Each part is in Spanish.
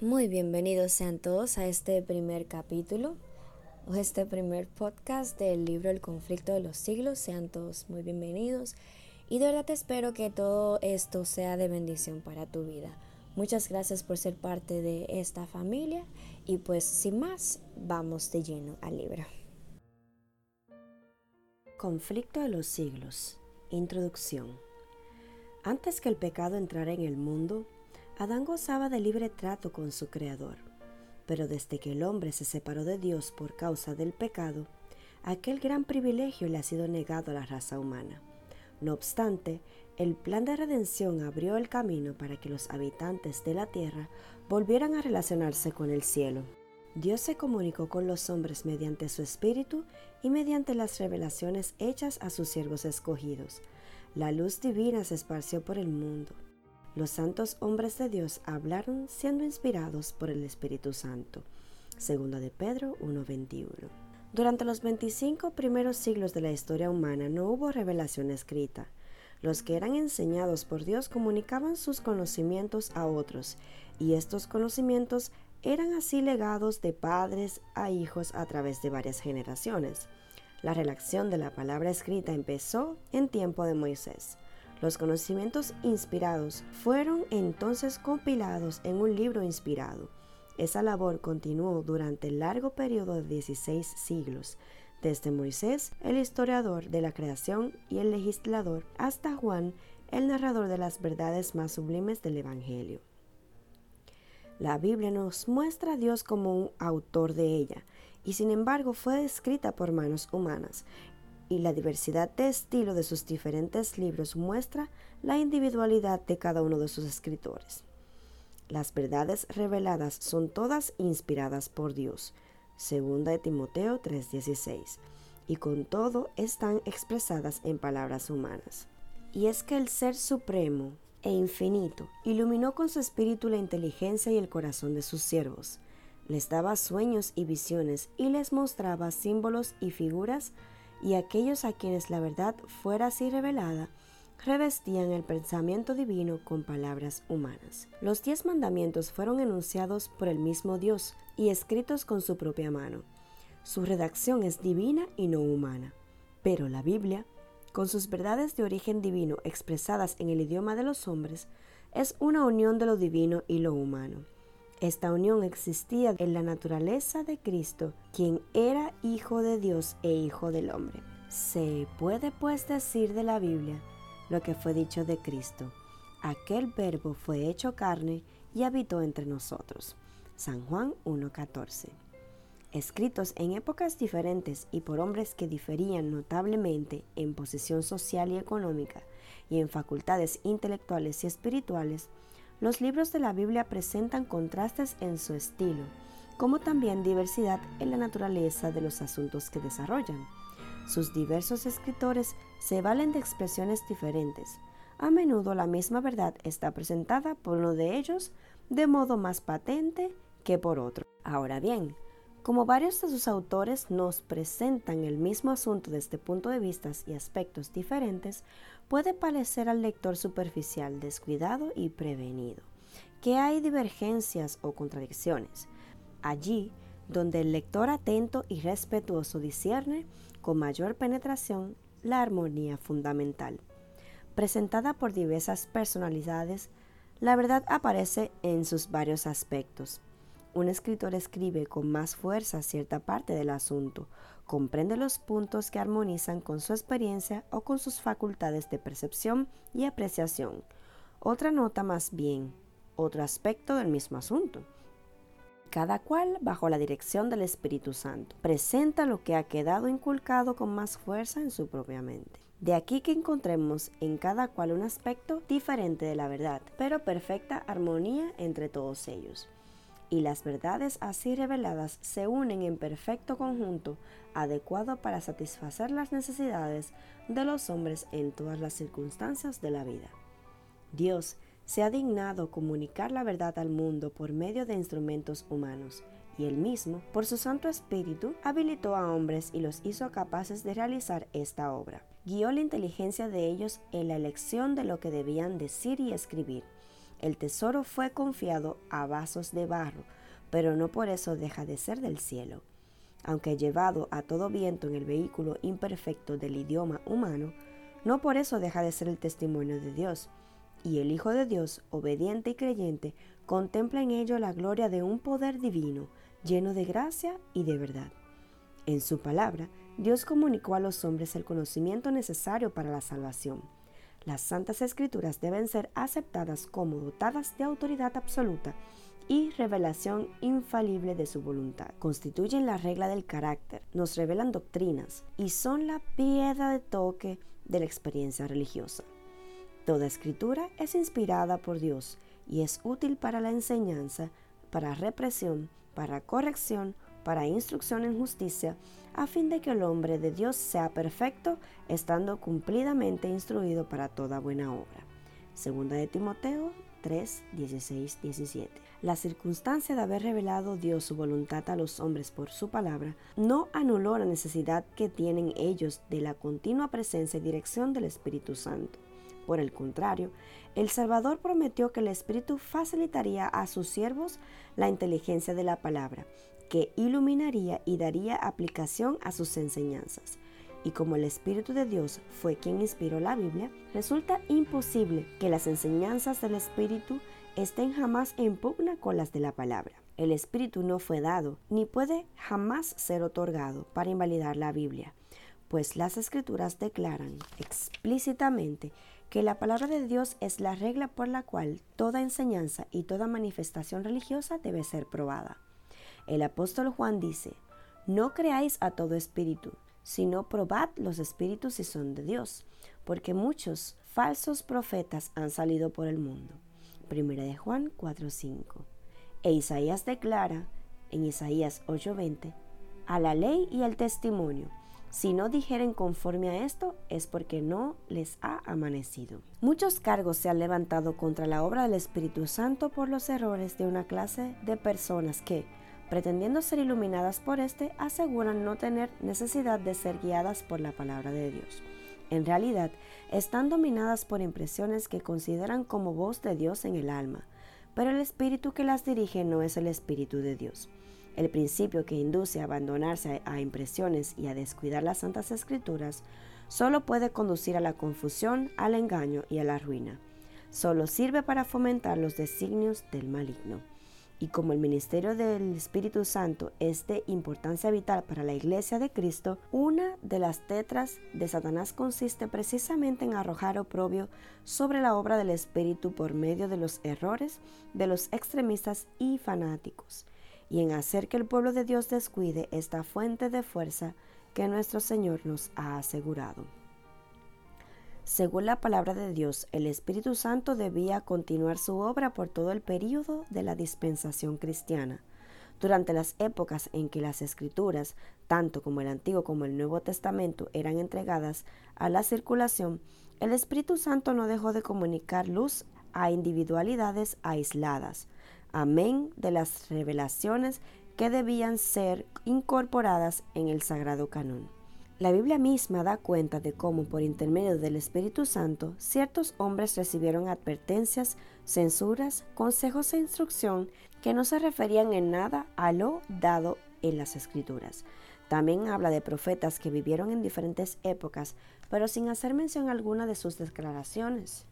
Muy bienvenidos sean todos a este primer capítulo o este primer podcast del libro El conflicto de los siglos. Sean todos muy bienvenidos y de verdad te espero que todo esto sea de bendición para tu vida. Muchas gracias por ser parte de esta familia y pues sin más, vamos de lleno al libro. Conflicto de los siglos. Introducción. Antes que el pecado entrara en el mundo, Adán gozaba de libre trato con su Creador. Pero desde que el hombre se separó de Dios por causa del pecado, aquel gran privilegio le ha sido negado a la raza humana. No obstante, el plan de redención abrió el camino para que los habitantes de la tierra volvieran a relacionarse con el cielo. Dios se comunicó con los hombres mediante su espíritu y mediante las revelaciones hechas a sus siervos escogidos. La luz divina se esparció por el mundo los santos hombres de Dios hablaron siendo inspirados por el Espíritu Santo. Segunda de Pedro 1.21. Durante los 25 primeros siglos de la historia humana no hubo revelación escrita. Los que eran enseñados por Dios comunicaban sus conocimientos a otros, y estos conocimientos eran así legados de padres a hijos a través de varias generaciones. La relación de la palabra escrita empezó en tiempo de Moisés. Los conocimientos inspirados fueron entonces compilados en un libro inspirado. Esa labor continuó durante el largo periodo de 16 siglos, desde Moisés, el historiador de la creación y el legislador, hasta Juan, el narrador de las verdades más sublimes del Evangelio. La Biblia nos muestra a Dios como un autor de ella, y sin embargo fue escrita por manos humanas, y la diversidad de estilo de sus diferentes libros muestra la individualidad de cada uno de sus escritores. Las verdades reveladas son todas inspiradas por Dios, segunda de Timoteo 3:16, y con todo están expresadas en palabras humanas. Y es que el Ser Supremo e Infinito iluminó con su espíritu la inteligencia y el corazón de sus siervos, les daba sueños y visiones y les mostraba símbolos y figuras y aquellos a quienes la verdad fuera así revelada, revestían el pensamiento divino con palabras humanas. Los diez mandamientos fueron enunciados por el mismo Dios y escritos con su propia mano. Su redacción es divina y no humana. Pero la Biblia, con sus verdades de origen divino expresadas en el idioma de los hombres, es una unión de lo divino y lo humano. Esta unión existía en la naturaleza de Cristo, quien era Hijo de Dios e Hijo del hombre. Se puede pues decir de la Biblia lo que fue dicho de Cristo. Aquel verbo fue hecho carne y habitó entre nosotros. San Juan 1.14. Escritos en épocas diferentes y por hombres que diferían notablemente en posición social y económica y en facultades intelectuales y espirituales, los libros de la Biblia presentan contrastes en su estilo, como también diversidad en la naturaleza de los asuntos que desarrollan. Sus diversos escritores se valen de expresiones diferentes. A menudo la misma verdad está presentada por uno de ellos de modo más patente que por otro. Ahora bien, como varios de sus autores nos presentan el mismo asunto desde puntos de vista y aspectos diferentes, puede parecer al lector superficial, descuidado y prevenido, que hay divergencias o contradicciones. Allí, donde el lector atento y respetuoso discierne con mayor penetración la armonía fundamental. Presentada por diversas personalidades, la verdad aparece en sus varios aspectos, un escritor escribe con más fuerza cierta parte del asunto, comprende los puntos que armonizan con su experiencia o con sus facultades de percepción y apreciación. Otra nota más bien, otro aspecto del mismo asunto. Cada cual, bajo la dirección del Espíritu Santo, presenta lo que ha quedado inculcado con más fuerza en su propia mente. De aquí que encontremos en cada cual un aspecto diferente de la verdad, pero perfecta armonía entre todos ellos y las verdades así reveladas se unen en perfecto conjunto adecuado para satisfacer las necesidades de los hombres en todas las circunstancias de la vida. Dios se ha dignado comunicar la verdad al mundo por medio de instrumentos humanos, y él mismo, por su Santo Espíritu, habilitó a hombres y los hizo capaces de realizar esta obra. Guió la inteligencia de ellos en la elección de lo que debían decir y escribir, El tesoro fue confiado a vasos de barro, pero no por eso deja de ser del cielo. Aunque llevado a todo viento en el vehículo imperfecto del idioma humano, no por eso deja de ser el testimonio de Dios. Y el Hijo de Dios, obediente y creyente, contempla en ello la gloria de un poder divino, lleno de gracia y de verdad. En su palabra, Dios comunicó a los hombres el conocimiento necesario para la salvación. Las santas escrituras deben ser aceptadas como dotadas de autoridad absoluta y revelación infalible de su voluntad. Constituyen la regla del carácter, nos revelan doctrinas y son la piedra de toque de la experiencia religiosa. Toda escritura es inspirada por Dios y es útil para la enseñanza, para represión, para corrección, para instrucción en justicia, a fin de que el hombre de Dios sea perfecto, estando cumplidamente instruido para toda buena obra. Segunda de Timoteo 3, 16, 17. La circunstancia de haber revelado Dios su voluntad a los hombres por su palabra no anuló la necesidad que tienen ellos de la continua presencia y dirección del Espíritu Santo. Por el contrario, el Salvador prometió que el Espíritu facilitaría a sus siervos la inteligencia de la palabra que iluminaría y daría aplicación a sus enseñanzas. Y como el Espíritu de Dios fue quien inspiró la Biblia, resulta imposible que las enseñanzas del Espíritu estén jamás en pugna con las de la palabra. El Espíritu no fue dado, ni puede jamás ser otorgado para invalidar la Biblia, pues las Escrituras declaran explícitamente que la palabra de Dios es la regla por la cual toda enseñanza y toda manifestación religiosa debe ser probada. El apóstol Juan dice, no creáis a todo espíritu, sino probad los espíritus si son de Dios, porque muchos falsos profetas han salido por el mundo. Primera de Juan 4:5. E Isaías declara en Isaías 8:20, a la ley y al testimonio, si no dijeren conforme a esto, es porque no les ha amanecido. Muchos cargos se han levantado contra la obra del Espíritu Santo por los errores de una clase de personas que, pretendiendo ser iluminadas por éste, aseguran no tener necesidad de ser guiadas por la palabra de Dios. En realidad, están dominadas por impresiones que consideran como voz de Dios en el alma, pero el espíritu que las dirige no es el espíritu de Dios. El principio que induce a abandonarse a impresiones y a descuidar las santas escrituras solo puede conducir a la confusión, al engaño y a la ruina. Solo sirve para fomentar los designios del maligno. Y como el ministerio del Espíritu Santo es de importancia vital para la Iglesia de Cristo, una de las tetras de Satanás consiste precisamente en arrojar oprobio sobre la obra del Espíritu por medio de los errores de los extremistas y fanáticos, y en hacer que el pueblo de Dios descuide esta fuente de fuerza que nuestro Señor nos ha asegurado. Según la palabra de Dios, el Espíritu Santo debía continuar su obra por todo el período de la dispensación cristiana. Durante las épocas en que las escrituras, tanto como el Antiguo como el Nuevo Testamento, eran entregadas a la circulación, el Espíritu Santo no dejó de comunicar luz a individualidades aisladas. Amén de las revelaciones que debían ser incorporadas en el sagrado canon. La Biblia misma da cuenta de cómo por intermedio del Espíritu Santo ciertos hombres recibieron advertencias, censuras, consejos e instrucción que no se referían en nada a lo dado en las Escrituras. También habla de profetas que vivieron en diferentes épocas, pero sin hacer mención alguna de sus declaraciones.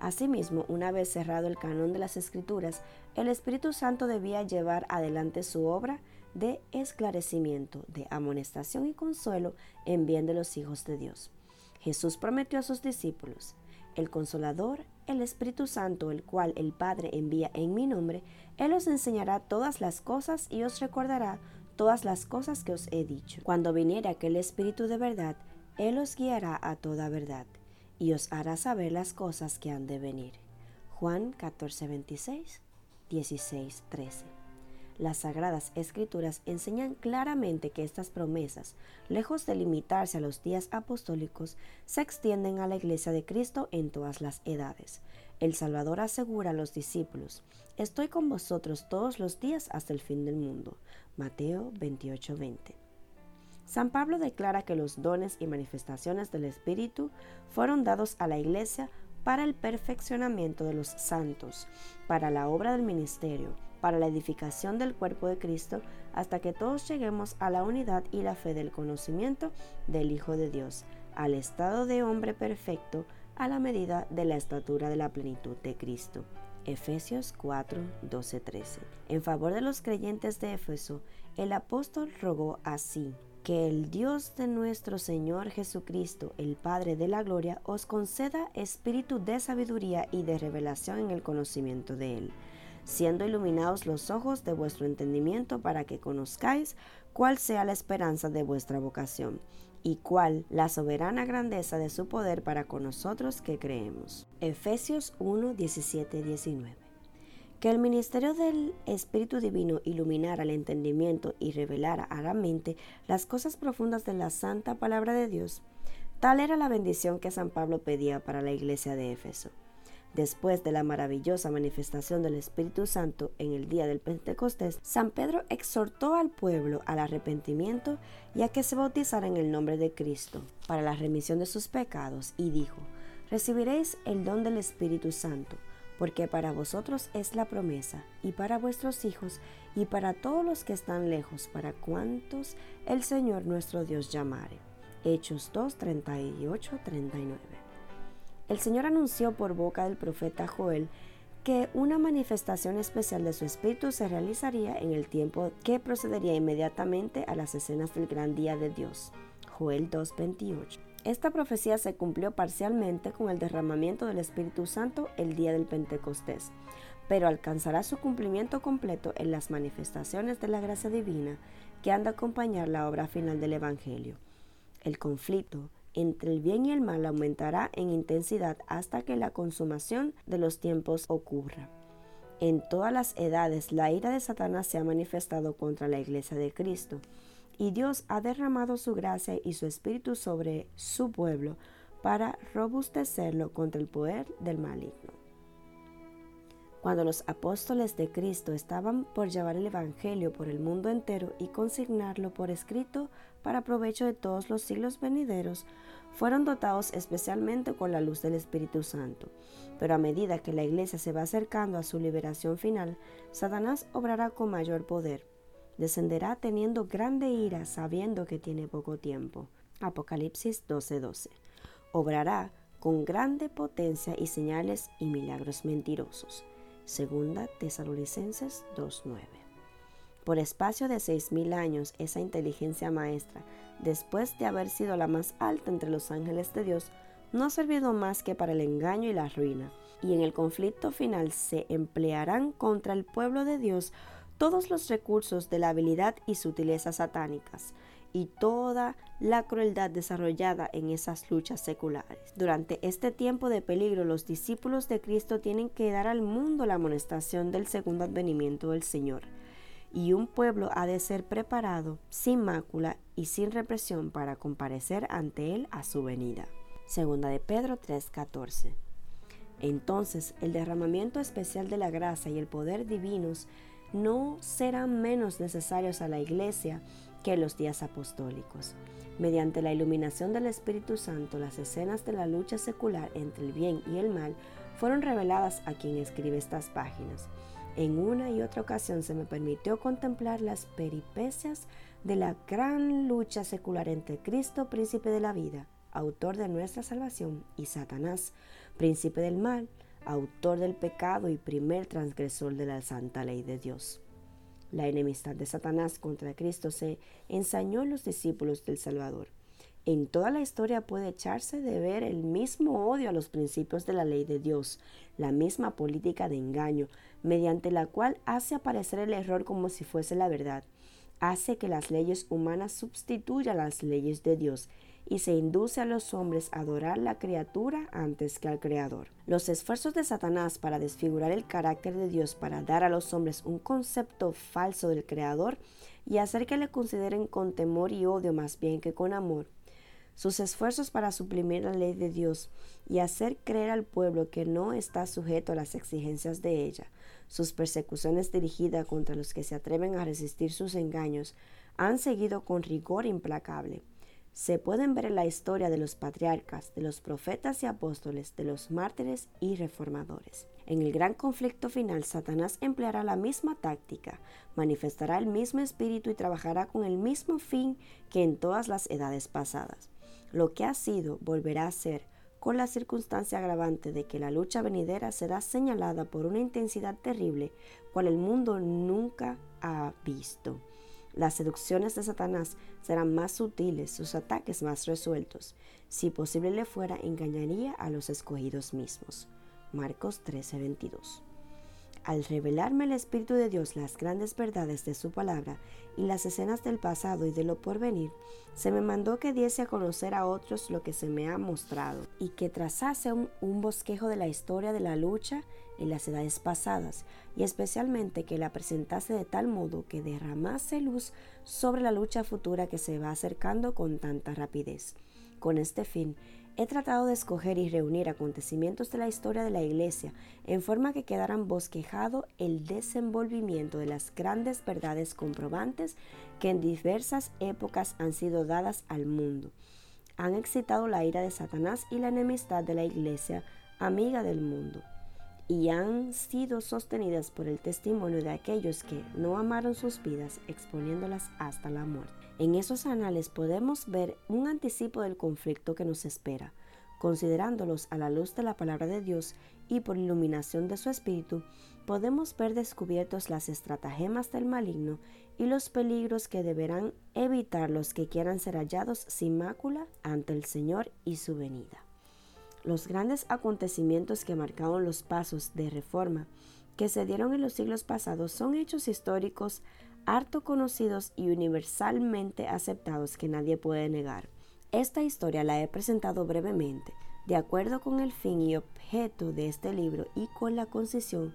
Asimismo, una vez cerrado el canon de las Escrituras, el Espíritu Santo debía llevar adelante su obra de esclarecimiento, de amonestación y consuelo en bien de los hijos de Dios. Jesús prometió a sus discípulos, el consolador, el Espíritu Santo, el cual el Padre envía en mi nombre, Él os enseñará todas las cosas y os recordará todas las cosas que os he dicho. Cuando viniere aquel Espíritu de verdad, Él os guiará a toda verdad y os hará saber las cosas que han de venir. Juan 14, 26, 16, 13. Las sagradas escrituras enseñan claramente que estas promesas, lejos de limitarse a los días apostólicos, se extienden a la iglesia de Cristo en todas las edades. El Salvador asegura a los discípulos, Estoy con vosotros todos los días hasta el fin del mundo. Mateo 28:20. San Pablo declara que los dones y manifestaciones del Espíritu fueron dados a la iglesia para el perfeccionamiento de los santos, para la obra del ministerio, para la edificación del cuerpo de Cristo, hasta que todos lleguemos a la unidad y la fe del conocimiento del Hijo de Dios, al estado de hombre perfecto, a la medida de la estatura de la plenitud de Cristo. Efesios 4, 12, 13. En favor de los creyentes de Éfeso, el apóstol rogó así que el Dios de nuestro Señor Jesucristo, el Padre de la Gloria, os conceda espíritu de sabiduría y de revelación en el conocimiento de Él, siendo iluminados los ojos de vuestro entendimiento para que conozcáis cuál sea la esperanza de vuestra vocación y cuál la soberana grandeza de su poder para con nosotros que creemos. Efesios 1, 17, 19 que el ministerio del Espíritu Divino iluminara el entendimiento y revelara a la mente las cosas profundas de la santa palabra de Dios. Tal era la bendición que San Pablo pedía para la iglesia de Éfeso. Después de la maravillosa manifestación del Espíritu Santo en el día del Pentecostés, San Pedro exhortó al pueblo al arrepentimiento y a que se bautizara en el nombre de Cristo para la remisión de sus pecados y dijo, recibiréis el don del Espíritu Santo porque para vosotros es la promesa, y para vuestros hijos, y para todos los que están lejos, para cuantos el Señor nuestro Dios llamare. Hechos 2, 38, 39. El Señor anunció por boca del profeta Joel que una manifestación especial de su espíritu se realizaría en el tiempo que procedería inmediatamente a las escenas del gran día de Dios. Joel 2.28. Esta profecía se cumplió parcialmente con el derramamiento del Espíritu Santo el día del Pentecostés, pero alcanzará su cumplimiento completo en las manifestaciones de la gracia divina que han de acompañar la obra final del Evangelio. El conflicto entre el bien y el mal aumentará en intensidad hasta que la consumación de los tiempos ocurra. En todas las edades la ira de Satanás se ha manifestado contra la iglesia de Cristo y Dios ha derramado su gracia y su espíritu sobre su pueblo para robustecerlo contra el poder del maligno. Cuando los apóstoles de Cristo estaban por llevar el Evangelio por el mundo entero y consignarlo por escrito para provecho de todos los siglos venideros, fueron dotados especialmente con la luz del Espíritu Santo. Pero a medida que la iglesia se va acercando a su liberación final, Satanás obrará con mayor poder descenderá teniendo grande ira, sabiendo que tiene poco tiempo. Apocalipsis 12:12. Obrará con grande potencia y señales y milagros mentirosos. Segunda Tesalonicenses 2:9. Por espacio de seis mil años, esa inteligencia maestra, después de haber sido la más alta entre los ángeles de Dios, no ha servido más que para el engaño y la ruina, y en el conflicto final se emplearán contra el pueblo de Dios todos los recursos de la habilidad y sutilezas satánicas y toda la crueldad desarrollada en esas luchas seculares. Durante este tiempo de peligro, los discípulos de Cristo tienen que dar al mundo la amonestación del segundo advenimiento del Señor. Y un pueblo ha de ser preparado sin mácula y sin represión para comparecer ante él a su venida. Segunda de Pedro 3:14. Entonces, el derramamiento especial de la gracia y el poder divinos no serán menos necesarios a la Iglesia que los días apostólicos. Mediante la iluminación del Espíritu Santo, las escenas de la lucha secular entre el bien y el mal fueron reveladas a quien escribe estas páginas. En una y otra ocasión se me permitió contemplar las peripecias de la gran lucha secular entre Cristo, príncipe de la vida, autor de nuestra salvación, y Satanás, príncipe del mal, autor del pecado y primer transgresor de la santa ley de Dios. La enemistad de Satanás contra Cristo se ensañó en los discípulos del Salvador. En toda la historia puede echarse de ver el mismo odio a los principios de la ley de Dios, la misma política de engaño, mediante la cual hace aparecer el error como si fuese la verdad, hace que las leyes humanas sustituyan las leyes de Dios y se induce a los hombres a adorar la criatura antes que al Creador. Los esfuerzos de Satanás para desfigurar el carácter de Dios, para dar a los hombres un concepto falso del Creador y hacer que le consideren con temor y odio más bien que con amor, sus esfuerzos para suprimir la ley de Dios y hacer creer al pueblo que no está sujeto a las exigencias de ella, sus persecuciones dirigidas contra los que se atreven a resistir sus engaños, han seguido con rigor implacable. Se pueden ver en la historia de los patriarcas, de los profetas y apóstoles, de los mártires y reformadores. En el gran conflicto final, Satanás empleará la misma táctica, manifestará el mismo espíritu y trabajará con el mismo fin que en todas las edades pasadas. Lo que ha sido volverá a ser, con la circunstancia agravante de que la lucha venidera será señalada por una intensidad terrible, cual el mundo nunca ha visto. Las seducciones de Satanás serán más sutiles, sus ataques más resueltos. Si posible le fuera, engañaría a los escogidos mismos. Marcos 13:22. Al revelarme el Espíritu de Dios las grandes verdades de su palabra y las escenas del pasado y de lo porvenir, se me mandó que diese a conocer a otros lo que se me ha mostrado y que trazase un, un bosquejo de la historia de la lucha en las edades pasadas y especialmente que la presentase de tal modo que derramase luz sobre la lucha futura que se va acercando con tanta rapidez. Con este fin, He tratado de escoger y reunir acontecimientos de la historia de la Iglesia en forma que quedaran bosquejado el desenvolvimiento de las grandes verdades comprobantes que en diversas épocas han sido dadas al mundo. Han excitado la ira de Satanás y la enemistad de la Iglesia, amiga del mundo, y han sido sostenidas por el testimonio de aquellos que no amaron sus vidas exponiéndolas hasta la muerte. En esos anales podemos ver un anticipo del conflicto que nos espera. Considerándolos a la luz de la palabra de Dios y por iluminación de su espíritu, podemos ver descubiertos las estratagemas del maligno y los peligros que deberán evitar los que quieran ser hallados sin mácula ante el Señor y su venida. Los grandes acontecimientos que marcaron los pasos de reforma que se dieron en los siglos pasados son hechos históricos harto conocidos y universalmente aceptados que nadie puede negar. Esta historia la he presentado brevemente, de acuerdo con el fin y objeto de este libro y con la concisión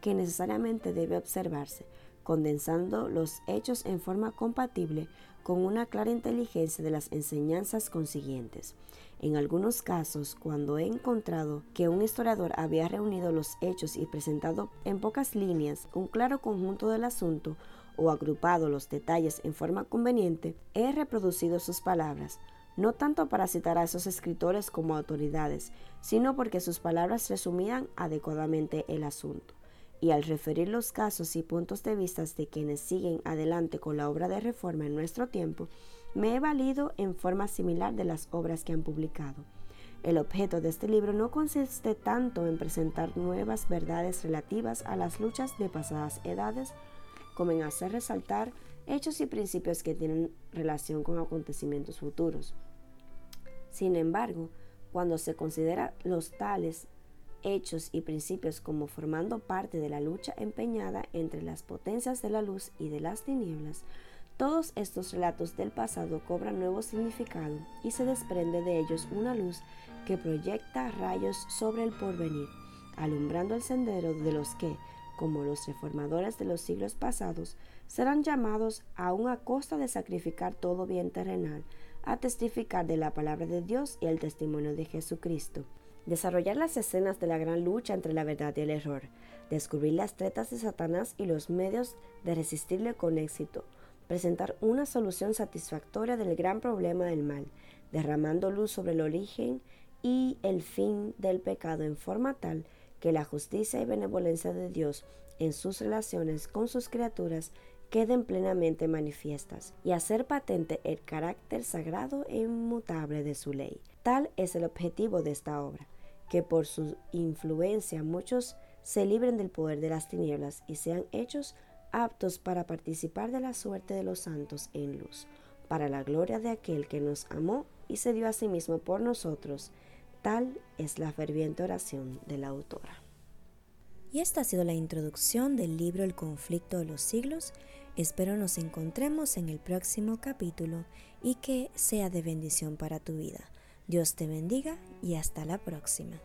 que necesariamente debe observarse, condensando los hechos en forma compatible con una clara inteligencia de las enseñanzas consiguientes. En algunos casos, cuando he encontrado que un historiador había reunido los hechos y presentado en pocas líneas un claro conjunto del asunto, o agrupado los detalles en forma conveniente, he reproducido sus palabras, no tanto para citar a esos escritores como autoridades, sino porque sus palabras resumían adecuadamente el asunto. Y al referir los casos y puntos de vista de quienes siguen adelante con la obra de reforma en nuestro tiempo, me he valido en forma similar de las obras que han publicado. El objeto de este libro no consiste tanto en presentar nuevas verdades relativas a las luchas de pasadas edades, como en hacer resaltar hechos y principios que tienen relación con acontecimientos futuros. Sin embargo, cuando se considera los tales hechos y principios como formando parte de la lucha empeñada entre las potencias de la luz y de las tinieblas, todos estos relatos del pasado cobran nuevo significado y se desprende de ellos una luz que proyecta rayos sobre el porvenir, alumbrando el sendero de los que, como los reformadores de los siglos pasados, serán llamados aún a costa de sacrificar todo bien terrenal, a testificar de la palabra de Dios y el testimonio de Jesucristo, desarrollar las escenas de la gran lucha entre la verdad y el error, descubrir las tretas de Satanás y los medios de resistirle con éxito, presentar una solución satisfactoria del gran problema del mal, derramando luz sobre el origen y el fin del pecado en forma tal que la justicia y benevolencia de Dios en sus relaciones con sus criaturas queden plenamente manifiestas y hacer patente el carácter sagrado e inmutable de su ley. Tal es el objetivo de esta obra, que por su influencia muchos se libren del poder de las tinieblas y sean hechos aptos para participar de la suerte de los santos en luz, para la gloria de aquel que nos amó y se dio a sí mismo por nosotros, Tal es la ferviente oración de la autora. Y esta ha sido la introducción del libro El conflicto de los siglos. Espero nos encontremos en el próximo capítulo y que sea de bendición para tu vida. Dios te bendiga y hasta la próxima.